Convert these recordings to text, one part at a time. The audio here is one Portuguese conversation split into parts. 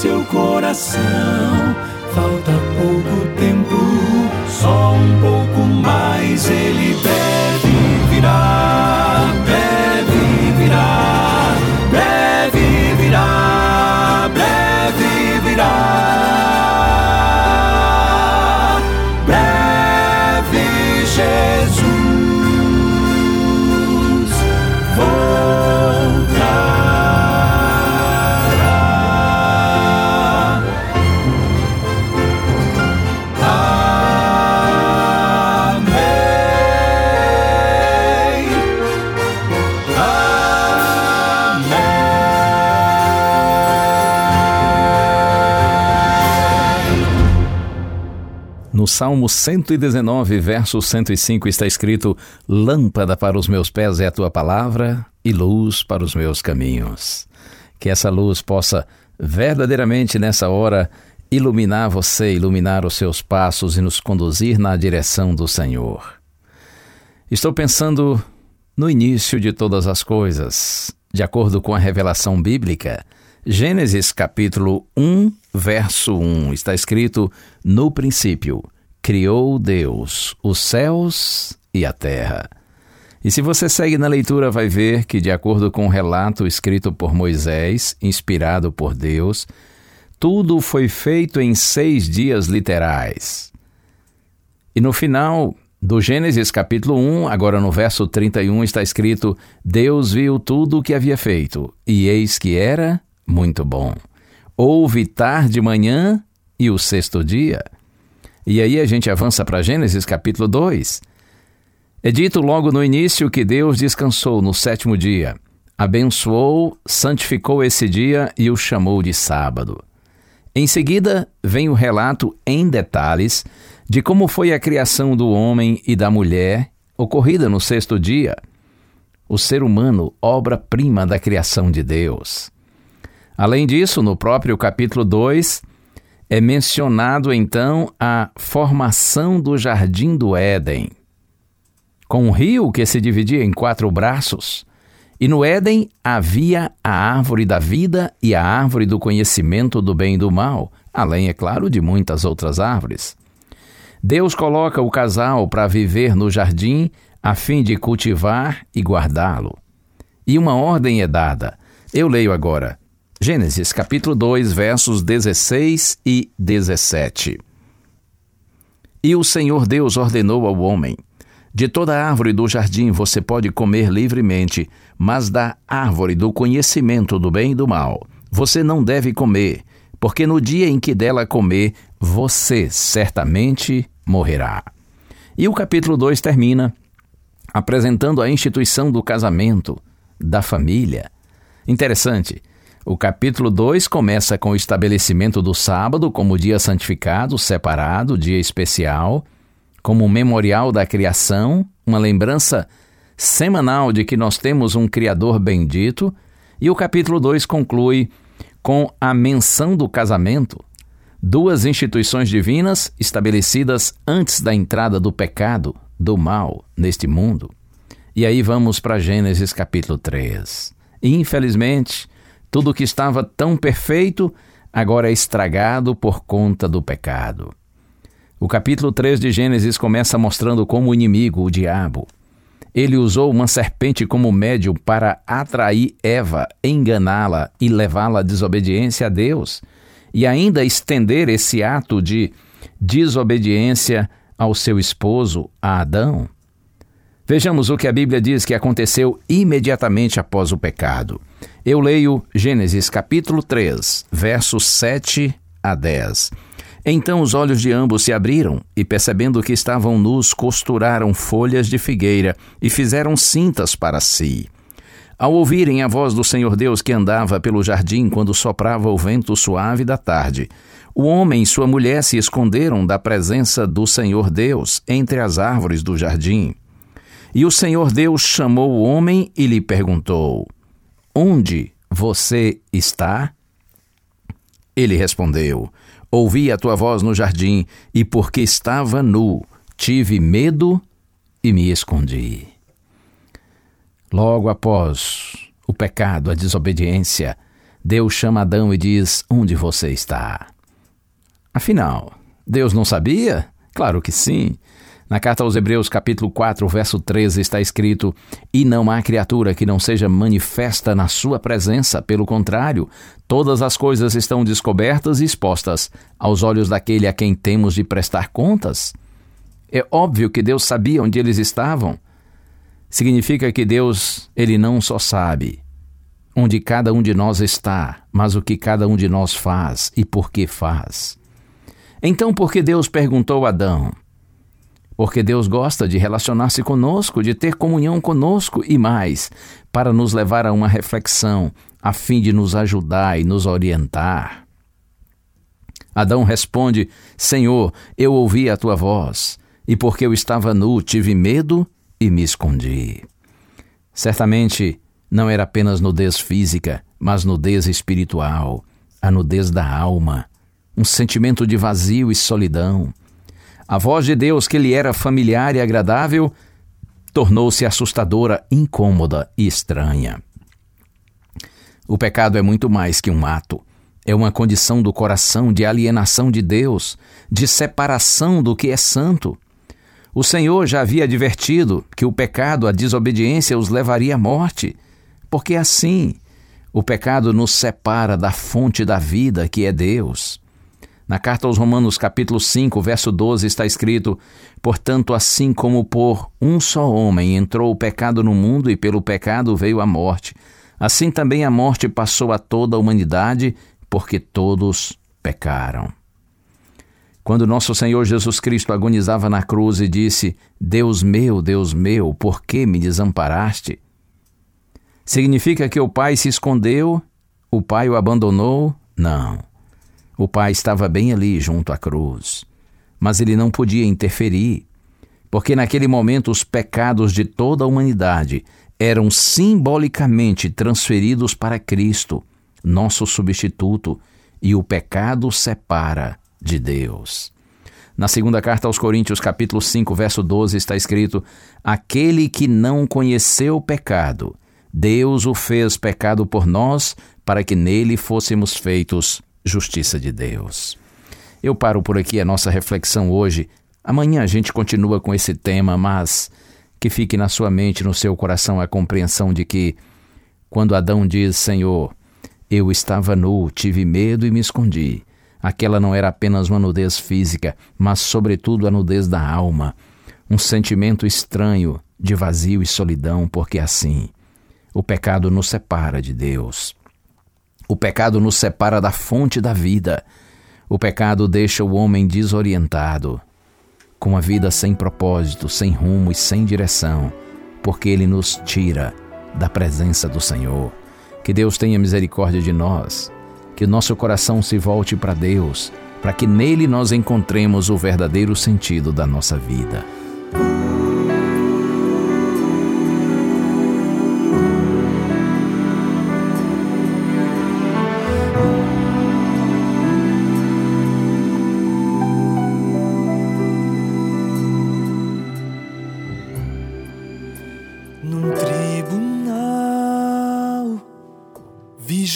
seu coração, falta pouco tempo, só um pouco Salmo 119, verso 105 está escrito: Lâmpada para os meus pés é a tua palavra e luz para os meus caminhos. Que essa luz possa verdadeiramente nessa hora iluminar você, iluminar os seus passos e nos conduzir na direção do Senhor. Estou pensando no início de todas as coisas, de acordo com a revelação bíblica. Gênesis capítulo 1, verso 1, está escrito: No princípio criou Deus os céus e a terra. E se você segue na leitura, vai ver que, de acordo com o relato escrito por Moisés, inspirado por Deus, tudo foi feito em seis dias literais. E no final do Gênesis capítulo 1, agora no verso 31, está escrito: Deus viu tudo o que havia feito, e eis que era muito bom. Houve tarde de manhã e o sexto dia. E aí a gente avança para Gênesis capítulo 2. É dito logo no início que Deus descansou no sétimo dia, abençoou, santificou esse dia e o chamou de sábado. Em seguida, vem o relato em detalhes de como foi a criação do homem e da mulher ocorrida no sexto dia. O ser humano, obra-prima da criação de Deus. Além disso, no próprio capítulo 2, é mencionado então a formação do jardim do Éden, com um rio que se dividia em quatro braços. E no Éden havia a árvore da vida e a árvore do conhecimento do bem e do mal, além, é claro, de muitas outras árvores. Deus coloca o casal para viver no jardim a fim de cultivar e guardá-lo. E uma ordem é dada. Eu leio agora. Gênesis capítulo 2, versos 16 e 17. E o Senhor Deus ordenou ao homem: De toda árvore do jardim você pode comer livremente, mas da árvore do conhecimento do bem e do mal você não deve comer, porque no dia em que dela comer, você certamente morrerá. E o capítulo 2 termina apresentando a instituição do casamento, da família. Interessante. O capítulo 2 começa com o estabelecimento do sábado como dia santificado, separado, dia especial, como um memorial da criação, uma lembrança semanal de que nós temos um Criador bendito, e o capítulo 2 conclui com a menção do casamento, duas instituições divinas estabelecidas antes da entrada do pecado, do mal, neste mundo. E aí vamos para Gênesis capítulo 3. Infelizmente, tudo que estava tão perfeito agora é estragado por conta do pecado. O capítulo 3 de Gênesis começa mostrando como o inimigo, o diabo, ele usou uma serpente como médium para atrair Eva, enganá-la e levá-la à desobediência a Deus, e ainda estender esse ato de desobediência ao seu esposo, a Adão. Vejamos o que a Bíblia diz que aconteceu imediatamente após o pecado. Eu leio Gênesis capítulo 3, versos 7 a 10. Então os olhos de ambos se abriram, e percebendo que estavam nus, costuraram folhas de figueira e fizeram cintas para si. Ao ouvirem a voz do Senhor Deus que andava pelo jardim quando soprava o vento suave da tarde, o homem e sua mulher se esconderam da presença do Senhor Deus entre as árvores do jardim. E o Senhor Deus chamou o homem e lhe perguntou: Onde você está? Ele respondeu: Ouvi a tua voz no jardim, e porque estava nu, tive medo e me escondi. Logo após o pecado, a desobediência, Deus chama Adão e diz: Onde você está? Afinal, Deus não sabia? Claro que sim. Na carta aos Hebreus, capítulo 4, verso 13, está escrito: E não há criatura que não seja manifesta na sua presença, pelo contrário, todas as coisas estão descobertas e expostas aos olhos daquele a quem temos de prestar contas. É óbvio que Deus sabia onde eles estavam. Significa que Deus, ele não só sabe onde cada um de nós está, mas o que cada um de nós faz e por que faz. Então, por que Deus perguntou a Adão? Porque Deus gosta de relacionar-se conosco, de ter comunhão conosco e mais, para nos levar a uma reflexão, a fim de nos ajudar e nos orientar. Adão responde: Senhor, eu ouvi a tua voz, e porque eu estava nu, tive medo e me escondi. Certamente não era apenas nudez física, mas nudez espiritual, a nudez da alma, um sentimento de vazio e solidão a voz de Deus, que lhe era familiar e agradável, tornou-se assustadora, incômoda e estranha. O pecado é muito mais que um ato. É uma condição do coração de alienação de Deus, de separação do que é santo. O Senhor já havia advertido que o pecado, a desobediência, os levaria à morte, porque assim o pecado nos separa da fonte da vida que é Deus. Na carta aos Romanos, capítulo 5, verso 12, está escrito: Portanto, assim como por um só homem entrou o pecado no mundo e pelo pecado veio a morte, assim também a morte passou a toda a humanidade, porque todos pecaram. Quando nosso Senhor Jesus Cristo agonizava na cruz e disse: Deus meu, Deus meu, por que me desamparaste? Significa que o Pai se escondeu? O Pai o abandonou? Não. O pai estava bem ali junto à cruz, mas ele não podia interferir, porque naquele momento os pecados de toda a humanidade eram simbolicamente transferidos para Cristo, nosso substituto, e o pecado separa de Deus. Na segunda carta aos Coríntios, capítulo 5, verso 12, está escrito: Aquele que não conheceu o pecado, Deus o fez pecado por nós, para que nele fôssemos feitos justiça de Deus. Eu paro por aqui a nossa reflexão hoje. Amanhã a gente continua com esse tema, mas que fique na sua mente, no seu coração, a compreensão de que, quando Adão diz: Senhor, eu estava nu, tive medo e me escondi, aquela não era apenas uma nudez física, mas, sobretudo, a nudez da alma, um sentimento estranho de vazio e solidão, porque assim o pecado nos separa de Deus. O pecado nos separa da fonte da vida. O pecado deixa o homem desorientado, com a vida sem propósito, sem rumo e sem direção, porque ele nos tira da presença do Senhor. Que Deus tenha misericórdia de nós, que nosso coração se volte para Deus, para que nele nós encontremos o verdadeiro sentido da nossa vida.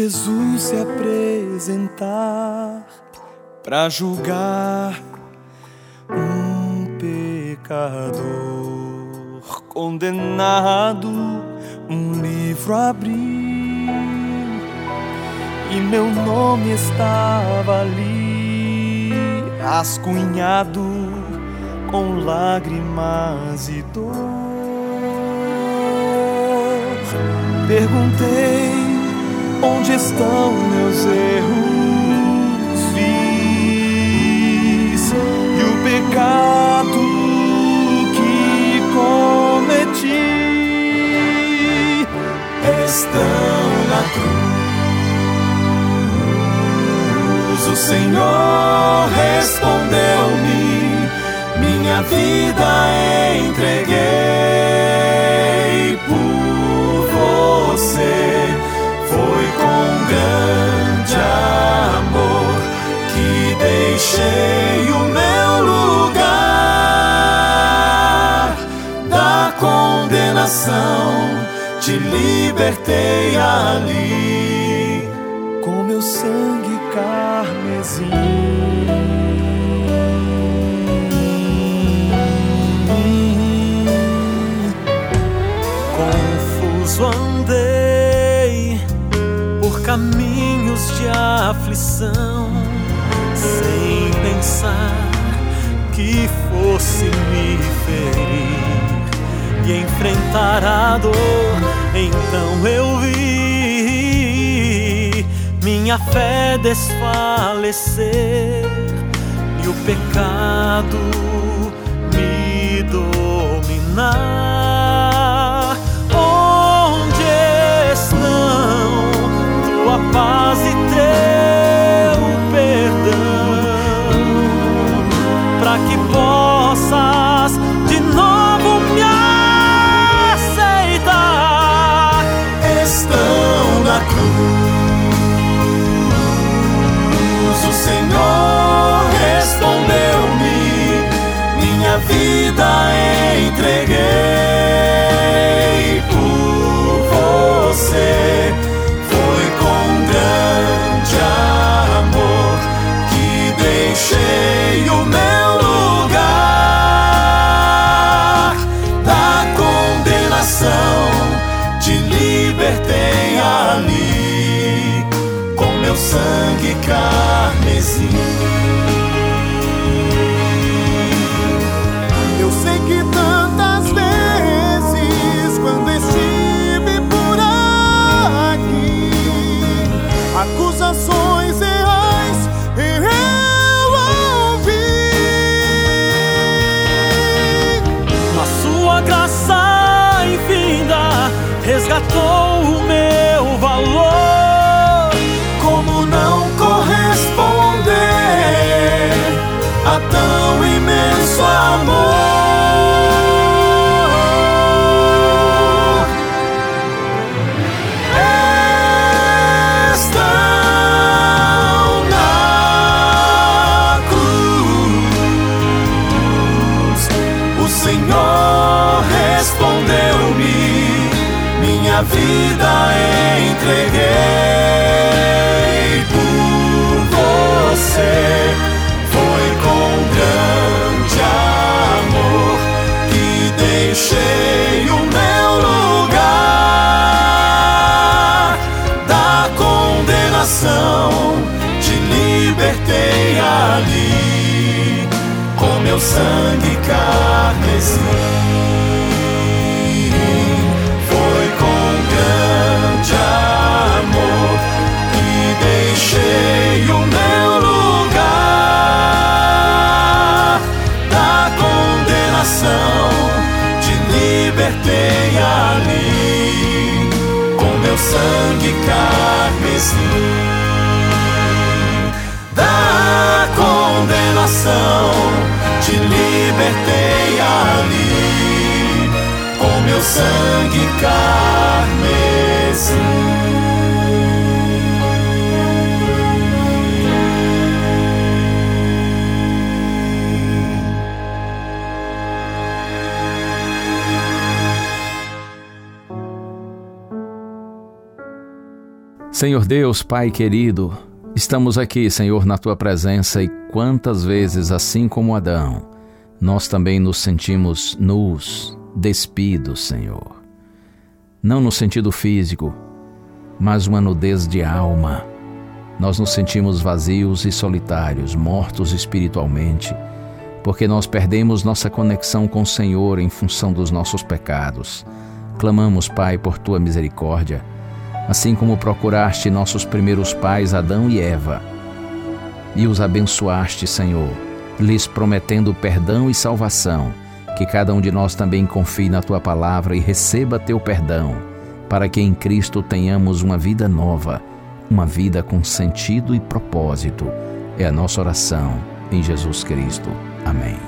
Jesus se apresentar para julgar um pecador condenado, um livro abriu e meu nome estava ali, rascunhado com lágrimas e dor. Perguntei Onde estão meus erros? Fiz e o pecado que cometi. estão na cruz. O Senhor respondeu-me, minha vida entreguei por você. Grande amor que deixei o meu lugar. Da condenação te libertei ali aflição, sem pensar que fosse me ferir e enfrentar a dor. Então eu vi minha fé desfalecer e o pecado me dominar. Onde estão tua paz e teu deixei o meu lugar da condenação. Te libertei ali com meu sangue carmesim. Minha vida entreguei por você. Foi com grande amor que deixei o meu lugar da condenação. Te libertei ali com meu sangue carmesim. Sangue carmesim. Da condenação, te libertei ali com meu sangue carmesim. Senhor Deus, Pai querido, estamos aqui, Senhor, na tua presença e quantas vezes, assim como Adão, nós também nos sentimos nus, despidos, Senhor. Não no sentido físico, mas uma nudez de alma. Nós nos sentimos vazios e solitários, mortos espiritualmente, porque nós perdemos nossa conexão com o Senhor em função dos nossos pecados. Clamamos, Pai, por tua misericórdia assim como procuraste nossos primeiros pais Adão e Eva, e os abençoaste, Senhor, lhes prometendo perdão e salvação, que cada um de nós também confie na tua palavra e receba teu perdão, para que em Cristo tenhamos uma vida nova, uma vida com sentido e propósito. É a nossa oração em Jesus Cristo. Amém.